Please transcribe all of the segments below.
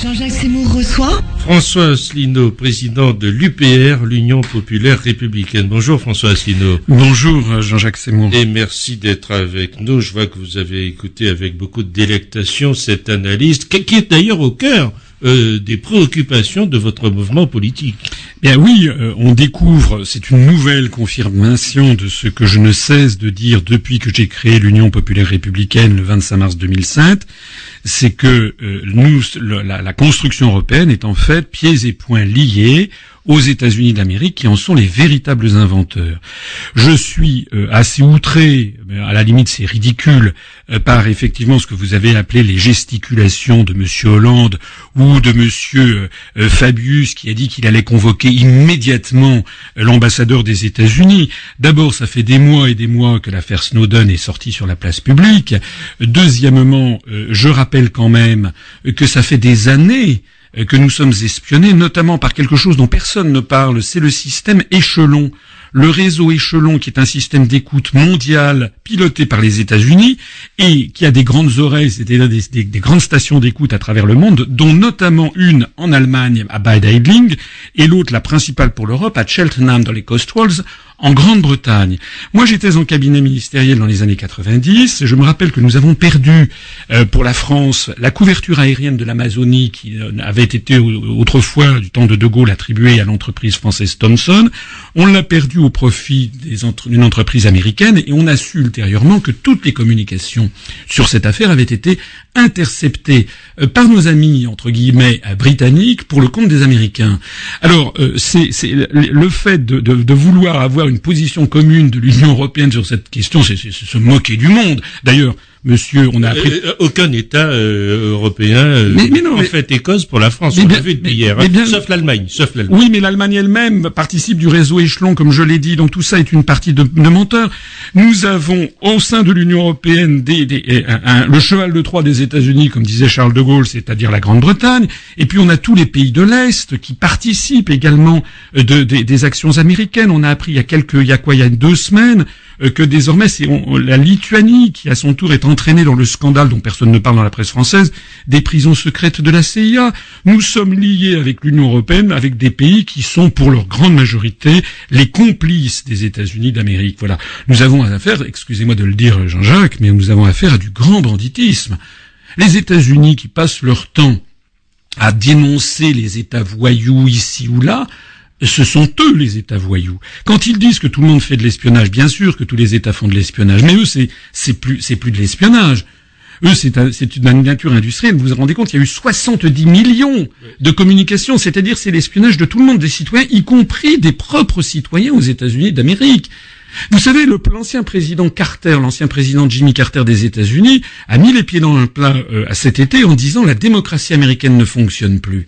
Jean-Jacques Seymour reçoit François Asselineau, président de l'UPR, l'Union Populaire Républicaine. Bonjour François Asselineau. Bonjour Jean-Jacques Seymour. Et merci d'être avec nous. Je vois que vous avez écouté avec beaucoup de délectation cette analyse, qui est d'ailleurs au cœur euh, des préoccupations de votre mouvement politique. Bien oui, euh, on découvre, c'est une nouvelle confirmation de ce que je ne cesse de dire depuis que j'ai créé l'Union populaire républicaine le 25 mars 2007, c'est que euh, nous, la, la, construction européenne est en fait pieds et poings liés aux États-Unis d'Amérique qui en sont les véritables inventeurs. Je suis euh, assez outré, à la limite c'est ridicule, euh, par effectivement ce que vous avez appelé les gesticulations de Monsieur Hollande ou de Monsieur euh, Fabius qui a dit qu'il allait convoquer immédiatement l'ambassadeur des États-Unis. D'abord, ça fait des mois et des mois que l'affaire Snowden est sortie sur la place publique. Deuxièmement, je rappelle quand même que ça fait des années euh, que nous sommes espionnés, notamment par quelque chose dont personne ne parle, c'est le système échelon. Le réseau échelon, qui est un système d'écoute mondial piloté par les États-Unis et qui a des grandes oreilles, c'est-à-dire des, grandes stations d'écoute à travers le monde, dont notamment une en Allemagne à Bad Aidling et l'autre, la principale pour l'Europe, à Cheltenham dans les Cotswolds, en Grande-Bretagne. Moi, j'étais en cabinet ministériel dans les années 90. Je me rappelle que nous avons perdu euh, pour la France la couverture aérienne de l'Amazonie qui euh, avait été autrefois, du temps de De Gaulle, attribuée à l'entreprise française Thomson. On l'a perdu au profit d'une entreprise américaine et on a su ultérieurement que toutes les communications sur cette affaire avaient été interceptées euh, par nos amis, entre guillemets, britanniques pour le compte des Américains. Alors, c'est le fait de, de vouloir avoir une position commune de l'Union européenne sur cette question, c'est se moquer du monde. D'ailleurs, Monsieur, on a appris... Euh, aucun État euh, européen euh, mais, mais non, en fait Écosse pour la France. on l'a vu depuis hier, hein. sauf l'Allemagne. Sauf l'Allemagne. Oui, mais l'Allemagne elle-même participe du réseau échelon, comme je l'ai dit. Donc tout ça est une partie de, de menteurs. Nous avons au sein de l'Union européenne des, des, un, le cheval de Troie des États-Unis, comme disait Charles de Gaulle, c'est-à-dire la Grande-Bretagne. Et puis on a tous les pays de l'Est qui participent également de, des actions américaines. On a appris il y a quelques, il y a quoi, il y a deux semaines euh, que désormais c'est la Lituanie qui à son tour est entraînée dans le scandale dont personne ne parle dans la presse française des prisons secrètes de la CIA. Nous sommes liés avec l'Union européenne, avec des pays qui sont pour leur grande majorité les complices des États-Unis d'Amérique. Voilà, nous avons affaire, excusez-moi de le dire Jean-Jacques, mais nous avons affaire à du grand banditisme. Les États-Unis qui passent leur temps à dénoncer les États voyous ici ou là, ce sont eux les États voyous. Quand ils disent que tout le monde fait de l'espionnage, bien sûr que tous les États font de l'espionnage, mais eux c'est plus c'est plus de l'espionnage. Eux, c'est une nature industrielle. Vous vous rendez compte, il y a eu 70 millions de communications, c'est-à-dire c'est l'espionnage de tout le monde, des citoyens, y compris des propres citoyens aux États-Unis d'Amérique. Vous savez, l'ancien président Carter, l'ancien président Jimmy Carter des États-Unis, a mis les pieds dans un plat euh, à cet été en disant la démocratie américaine ne fonctionne plus.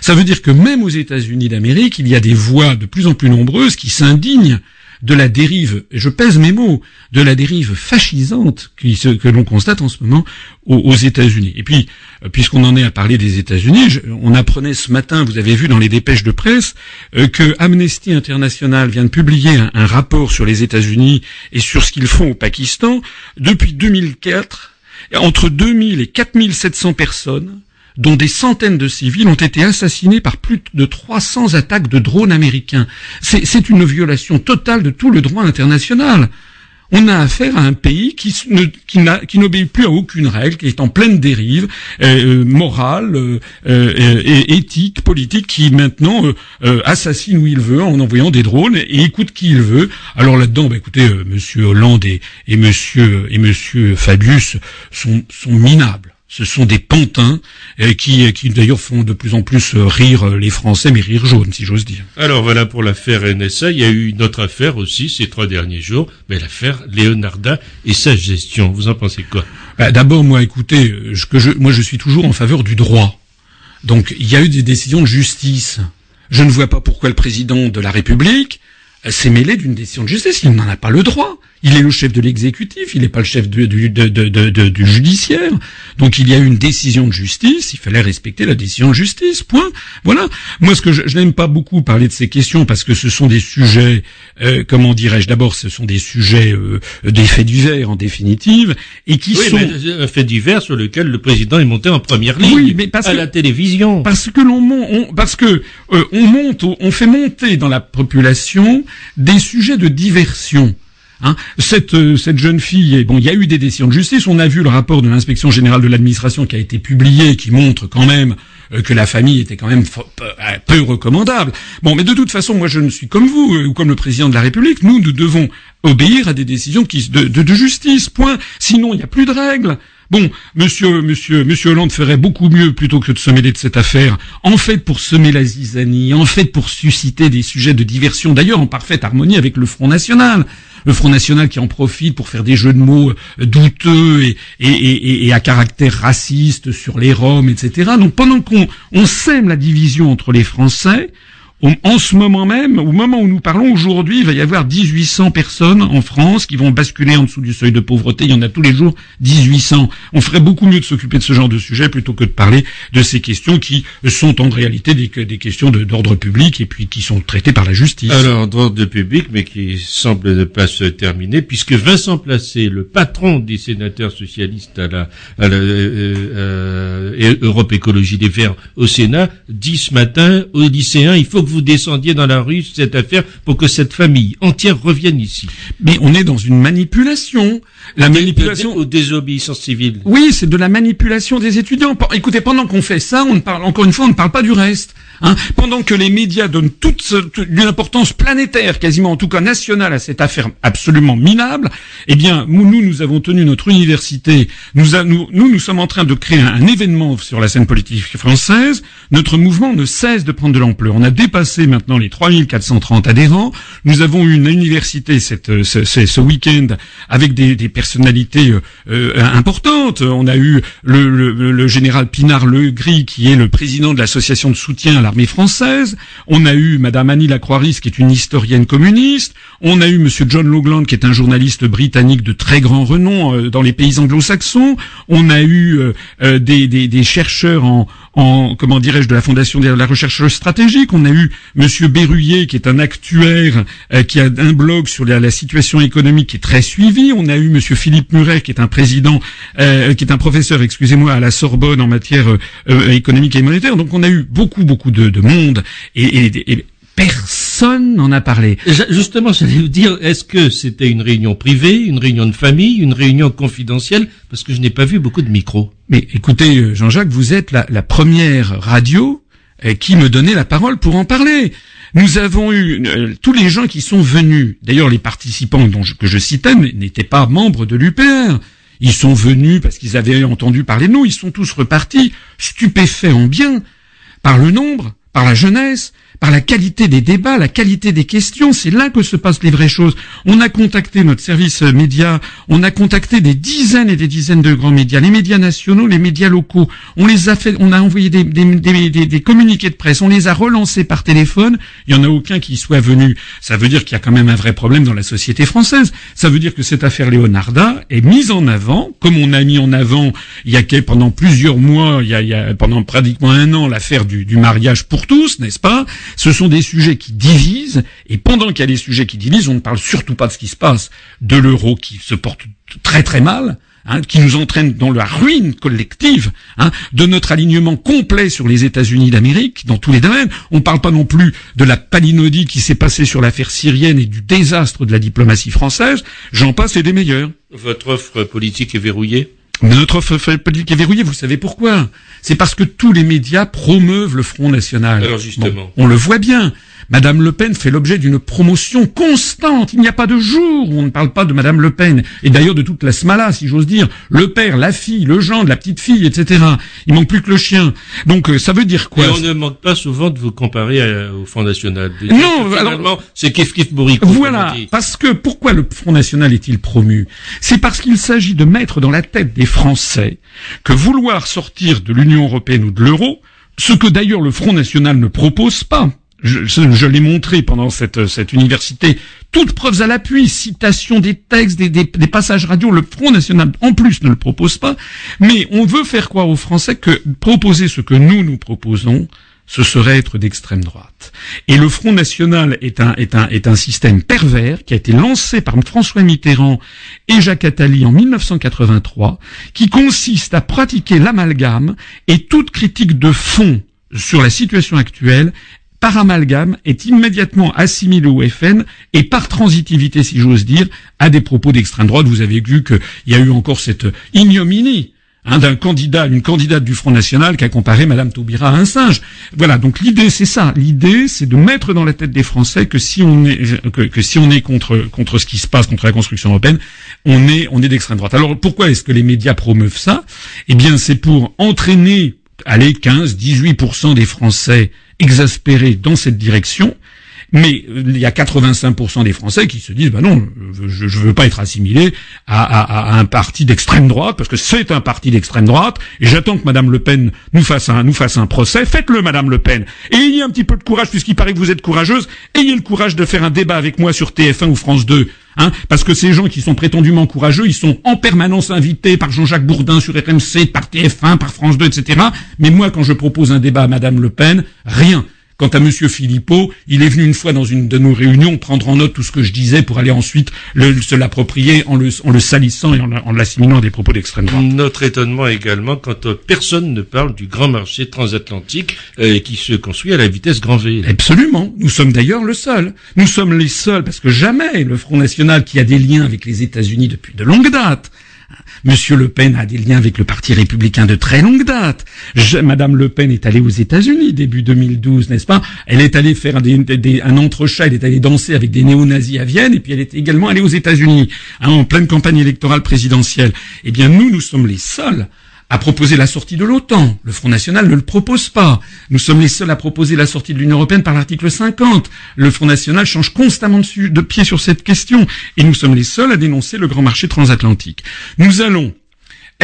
Ça veut dire que même aux États-Unis d'Amérique, il y a des voix de plus en plus nombreuses qui s'indignent de la dérive, je pèse mes mots, de la dérive fascisante que l'on constate en ce moment aux, États-Unis. Et puis, euh, puisqu'on en est à parler des États-Unis, on apprenait ce matin, vous avez vu dans les dépêches de presse, euh, que Amnesty International vient de publier un, un rapport sur les États-Unis et sur ce qu'ils font au Pakistan. Depuis 2004, entre 2000 et 4700 personnes dont des centaines de civils ont été assassinés par plus de 300 attaques de drones américains. C'est une violation totale de tout le droit international. On a affaire à un pays qui, n'obéit plus à aucune règle, qui est en pleine dérive euh, morale, euh, euh, et éthique, politique, qui maintenant assassine où il veut en envoyant des drones et écoute qui il veut. Alors là-dedans, bah, écoutez, Monsieur Hollande et, et Monsieur et Monsieur Fabius sont minables ce sont des pantins euh, qui, qui d'ailleurs font de plus en plus euh, rire euh, les Français, mais rire jaune, si j'ose dire. Alors voilà pour l'affaire NSA. Il y a eu une autre affaire aussi ces trois derniers jours, mais l'affaire Leonarda et sa gestion. Vous en pensez quoi? Bah, D'abord, moi, écoutez, je, que je, moi, je suis toujours en faveur du droit. Donc, il y a eu des décisions de justice. Je ne vois pas pourquoi le président de la République s'est mêlé d'une décision de justice. Il n'en a pas le droit. Il est le chef de l'exécutif, il n'est pas le chef du, judiciaire. Donc il y a eu une décision de justice, il fallait respecter la décision de justice. Point. Voilà. Moi, ce que je, n'aime pas beaucoup parler de ces questions parce que ce sont des sujets, euh, comment dirais-je D'abord, ce sont des sujets euh, des faits divers en définitive et qui oui, sont mais un fait divers sur lequel le président est monté en première ligne oui, mais parce à la télévision. Parce que l'on, parce que euh, on monte, on fait monter dans la population des sujets de diversion. Hein. cette, euh, cette jeune fille, bon, il y a eu des décisions de justice. On a vu le rapport de l'inspection générale de l'administration qui a été publié, qui montre quand même euh, que la famille était quand même euh, peu recommandable. Bon, mais de toute façon, moi, je ne suis comme vous ou comme le président de la République. Nous, nous devons obéir à des décisions qui, de, de, de justice. Point. Sinon, il n'y a plus de règles. Bon, monsieur, monsieur, monsieur Hollande ferait beaucoup mieux plutôt que de se mêler de cette affaire. En fait, pour semer la zizanie, en fait, pour susciter des sujets de diversion, d'ailleurs en parfaite harmonie avec le Front National le Front National qui en profite pour faire des jeux de mots euh, douteux et, à caractère raciste sur les Roms, etc. Donc pendant qu'on on sème la division entre les Français, en ce moment même, au moment où nous parlons aujourd'hui, il va y avoir 1800 personnes en France qui vont basculer en dessous du seuil de pauvreté. Il y en a tous les jours 1800. On ferait beaucoup mieux de s'occuper de ce genre de sujet plutôt que de parler de ces questions qui sont en réalité des, des questions d'ordre public et puis qui sont traitées par la justice. Alors, d'ordre public, mais qui semble ne pas se terminer, puisque Vincent Placé, le patron des sénateurs socialistes à la, à la euh, euh, Europe Écologie des Verts au Sénat, dit ce matin aux lycéens, il faut que vous descendiez dans la rue cette affaire pour que cette famille entière revienne ici. Mais on est dans une manipulation. La manipulation ou désobéissance civile? Oui, c'est de la manipulation des étudiants. Écoutez, pendant qu'on fait ça, on ne parle encore une fois, on ne parle pas du reste. Hein. Pendant que les médias donnent toute, une importance planétaire, quasiment en tout cas nationale, à cette affaire absolument minable, eh bien, nous, nous avons tenu notre université. Nous, nous, nous, sommes en train de créer un, événement sur la scène politique française. Notre mouvement ne cesse de prendre de l'ampleur. On a dépassé maintenant les 3430 adhérents. Nous avons eu une université cette, ce, ce week-end avec des, des personnalités euh, euh, importantes. On a eu le, le, le général Pinard Legris, qui est le président de l'association de soutien à la française. On a eu Madame Annie Lacroix-Ris, qui est une historienne communiste. On a eu Monsieur John Logland, qui est un journaliste britannique de très grand renom euh, dans les pays anglo-saxons. On a eu euh, euh, des, des, chercheurs en, en comment dirais-je de la Fondation de la recherche stratégique. On a eu Monsieur Berruyer, qui est un actuaire, qui a un blog sur la, situation économique qui est très suivi. On a eu Monsieur Philippe Muret, qui est un président, qui est un professeur, excusez-moi, à la Sorbonne en matière économique et monétaire. Donc on a eu beaucoup beaucoup de, de monde et, et, personne n'en a parlé. Justement, j'allais vous dire, est-ce que c'était une réunion privée, une réunion de famille, une réunion confidentielle? Parce que je n'ai pas vu beaucoup de micros. Mais écoutez, euh, Jean-Jacques, vous êtes la, la première radio euh, qui me donnait la parole pour en parler. Nous avons eu euh, tous les gens qui sont venus. D'ailleurs, les participants dont que je citais n'étaient pas membres de l'UPR. Ils sont venus parce qu'ils avaient entendu parler de nous. Ils sont tous repartis, stupéfaits en bien, par le nombre, par la jeunesse, par la qualité des débats, la qualité des questions. C'est là que se passent les vraies choses. On a contacté notre service média, on a contacté des dizaines et des dizaines de grands médias, les médias nationaux, les médias locaux. On les a on a envoyé des, communiqués de presse, on les a relancés par téléphone. Il y en a aucun qui soit venu. Ça veut dire qu'il y a quand même un vrai problème dans la société française. Ça veut dire que cette affaire Leonarda est mise en avant, comme on a mis en avant il y a pendant plusieurs mois, il y a, pendant pratiquement un an l'affaire du mariage pour tous, n'est-ce pas? Ce sont des sujets qui divisent, et pendant qu'il y a des sujets qui divisent, on ne parle surtout pas de ce qui se passe, de l'euro qui se porte très très mal, Hein, qui nous entraîne dans la ruine collective hein, de notre alignement complet sur les États-Unis d'Amérique dans tous les domaines. On ne parle pas non plus de la palinodie qui s'est passée sur l'affaire syrienne et du désastre de la diplomatie française. J'en passe et des meilleurs. Votre offre politique est verrouillée? Notre offre politique est verrouillée, vous savez pourquoi? C'est parce que tous les médias promeuvent le Front National. Alors justement. on le voit bien. Madame Le Pen fait l'objet d'une promotion constante. Il n'y a pas de jour où on ne parle pas de Madame Le Pen. Et d'ailleurs de toute la smala, si j'ose dire. Le père, la fille, le de la petite fille, etc. Il manque plus que le chien. Donc euh, ça veut dire quoi Et on ne manque pas souvent de vous comparer au Front National. Non, alors c'est kif kif bourricot. Voilà, parce que pourquoi le Front National est-il promu? C'est parce qu'il s'agit de mettre dans la tête des Français que vouloir sortir de l'Union européenne ou de l'euro, ce que d'ailleurs le Front National ne propose pas, je, l'ai montré pendant cette, université, toutes preuves à l'appui, citation des textes, des, passages radio, le Front National en plus ne le propose pas, mais on veut faire croire aux Français que proposer ce que nous nous proposons, ce serait être d'extrême droite. Et le Front National est un, est un, est un système pervers qui a été lancé par François Mitterrand et Jacques Attali en 1983, qui consiste à pratiquer l'amalgame et toute critique de fond sur la situation actuelle par amalgame, est immédiatement assimilé au FN et par transitivité, si j'ose dire, à des propos d'extrême droite. Vous avez vu qu'il y a eu encore cette ignominie hein, d'un candidat, une candidate du Front National qui a comparé Madame Taubira à un singe. Voilà, donc l'idée c'est ça. L'idée c'est de mettre dans la tête des Français que si on est que, si on est contre contre ce qui se passe contre la construction européenne, on est on est d'extrême droite. Alors pourquoi est-ce que les médias promeuvent ça? Eh bien c'est pour entraîner allez 15 18% des Français exaspérés dans cette direction, mais il y a 85% des Français qui se disent, bah non, je, ne veux pas être assimilé à, un parti d'extrême droite, parce que c'est un parti d'extrême droite, et j'attends que Madame Le Pen nous fasse un, nous fasse un procès. Faites-le, Madame Le Pen. Et ayez un petit peu de courage, puisqu'il paraît que vous êtes courageuse, ayez le courage de faire un débat avec moi sur TF1 ou France 2. Hein, parce que ces gens qui sont prétendument courageux, ils sont en permanence invités par Jean-Jacques Bourdin sur RMC, par TF1, par France 2, etc. Mais moi, quand je propose un débat à Madame Le Pen, rien. Quant à Monsieur Philippot, il est venu une fois dans une de nos réunions prendre en note tout ce que je disais pour aller ensuite se l'approprier en le, salissant et en, l'assimilant à des propos d'extrême droite. Notre étonnement également quand euh, personne ne parle du grand marché transatlantique euh, qui se construit à la vitesse grand V. Absolument. Nous sommes d'ailleurs le seul. Nous sommes les seuls parce que jamais le Front National qui a des liens avec les États-Unis depuis de longue date Monsieur Le Pen a des liens avec le Parti républicain de très longue date. Madame Le Pen est allée aux États-Unis début 2012, n'est-ce pas? Elle est allée faire un entrechat, elle est allée danser avec des néo-nazis à Vienne, et puis elle est également allée aux États-Unis, hein, en pleine campagne électorale présidentielle. Eh bien, nous, nous sommes les seuls a proposé la sortie de l'OTAN. Le Front National ne le propose pas. Nous sommes les seuls à proposer la sortie de l'Union Européenne par l'article 50. Le Front National change constamment de, de pied sur cette question. Et nous sommes les seuls à dénoncer le grand marché transatlantique. Nous allons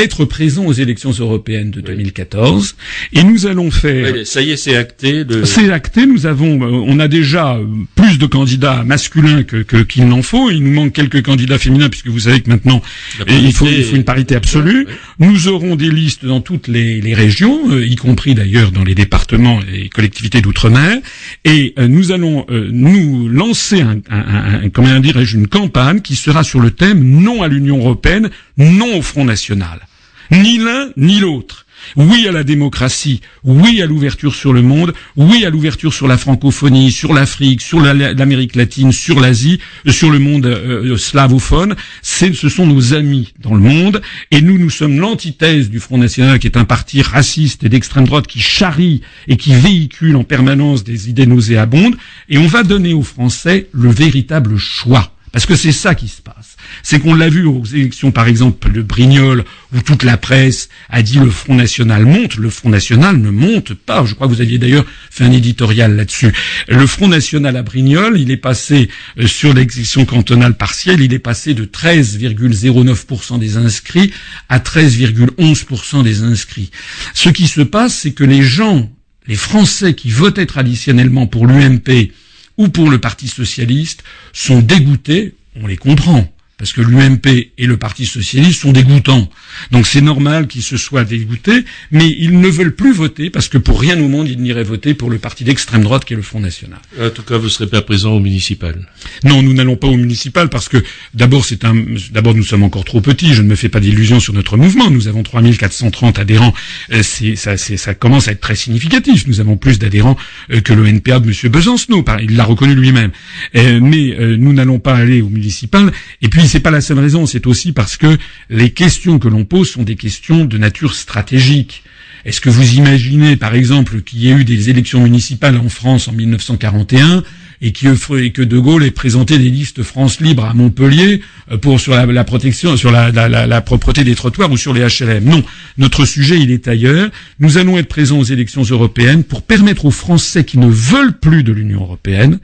être présent aux élections européennes de 2014 et nous allons faire. ça y est, c'est acté. C'est acté. Nous avons, euh, on a déjà euh, plus de candidats masculins que qu'il n'en faut. Il nous manque quelques candidats féminins puisque vous savez que maintenant il faut, il faut une parité absolue. Nous aurons des listes dans toutes les, les régions, euh, y compris d'ailleurs dans les départements et collectivités d'outre-mer. Et nous allons nous lancer un, un, un comment dirais-je une campagne qui sera sur le thème non à l'Union européenne, non au Front national. Ni l'un ni l'autre. Oui à la démocratie, oui à l'ouverture sur le monde, oui à l'ouverture sur la francophonie, sur l'Afrique, sur l'Amérique latine, sur l'Asie, sur le monde euh, euh, slavophone. Ce sont nos amis dans le monde et nous, nous sommes l'antithèse du Front National qui est un parti raciste et d'extrême droite qui charrie et qui véhicule en permanence des idées nauséabondes et on va donner aux Français le véritable choix. Parce que c'est ça qui se passe. C'est qu'on l'a vu aux élections, par exemple, de Brignoles, où toute la presse a dit le Front National monte. Le Front National ne monte pas. Je crois que vous aviez d'ailleurs fait un éditorial là-dessus. Le Front National à Brignoles, il est passé euh, sur l'élection cantonale partielle, il est passé de 13,09% des inscrits à 13,11% des inscrits. Ce qui se passe, c'est que les gens, les Français qui votaient traditionnellement pour l'UMP, ou pour le Parti socialiste sont dégoûtés, on les comprend parce que l'UMP et le Parti socialiste sont dégoûtants. Donc c'est normal qu'ils se soient dégoûtés, mais ils ne veulent plus voter parce que pour rien au monde ils n'iraient voter pour le parti d'extrême droite qui est le Front National. En tout cas, vous ne serez pas présent au municipal. Non, nous n'allons pas au municipal parce que d'abord c'est un, d'abord nous sommes encore trop petits. Je ne me fais pas d'illusions sur notre mouvement. Nous avons 3430 adhérents. Euh, c'est, ça, c'est, ça commence à être très significatif. Nous avons plus d'adhérents euh, que le NPA de Monsieur Besancenot. Il l'a reconnu lui-même. Euh, mais nous n'allons pas aller au municipal. Et puis c'est pas la seule raison, c'est aussi parce que les questions que l'on pose sont des questions de nature stratégique. Est-ce que vous imaginez, par exemple, qu'il y ait eu des élections municipales en France en 1941 et que De Gaulle ait présenté des listes France libre à Montpellier euh, pour sur la, protection, sur la, la, propreté des trottoirs ou sur les HLM. Non, notre sujet il est ailleurs. Nous allons être présents aux élections européennes pour permettre aux Français qui ne veulent plus de l'Union européenne,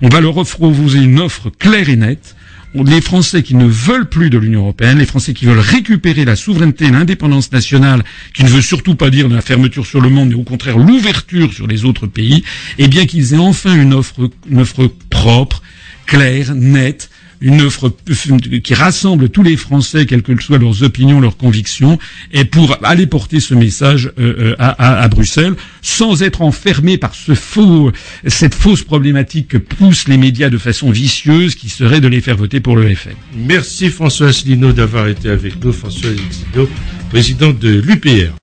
on va leur proposer une offre claire et nette les Français qui ne veulent plus de l'Union européenne, les Français qui veulent récupérer la souveraineté et l'indépendance nationale, qui ne veut surtout pas dire la fermeture sur le monde, mais au contraire l'ouverture sur les autres pays, eh bien qu'ils aient enfin une offre, une offre propre, claire, nette, une offre qui rassemble tous les Français, quelles que soient leurs opinions, leurs convictions, et pour aller porter ce message euh, euh, à, à, Bruxelles, sans être enfermé par ce faux, cette fausse problématique que poussent les médias de façon vicieuse, qui serait de les faire voter pour le FN. Merci François Asselineau d'avoir été avec nous, François Asselineau, président de l'UPR.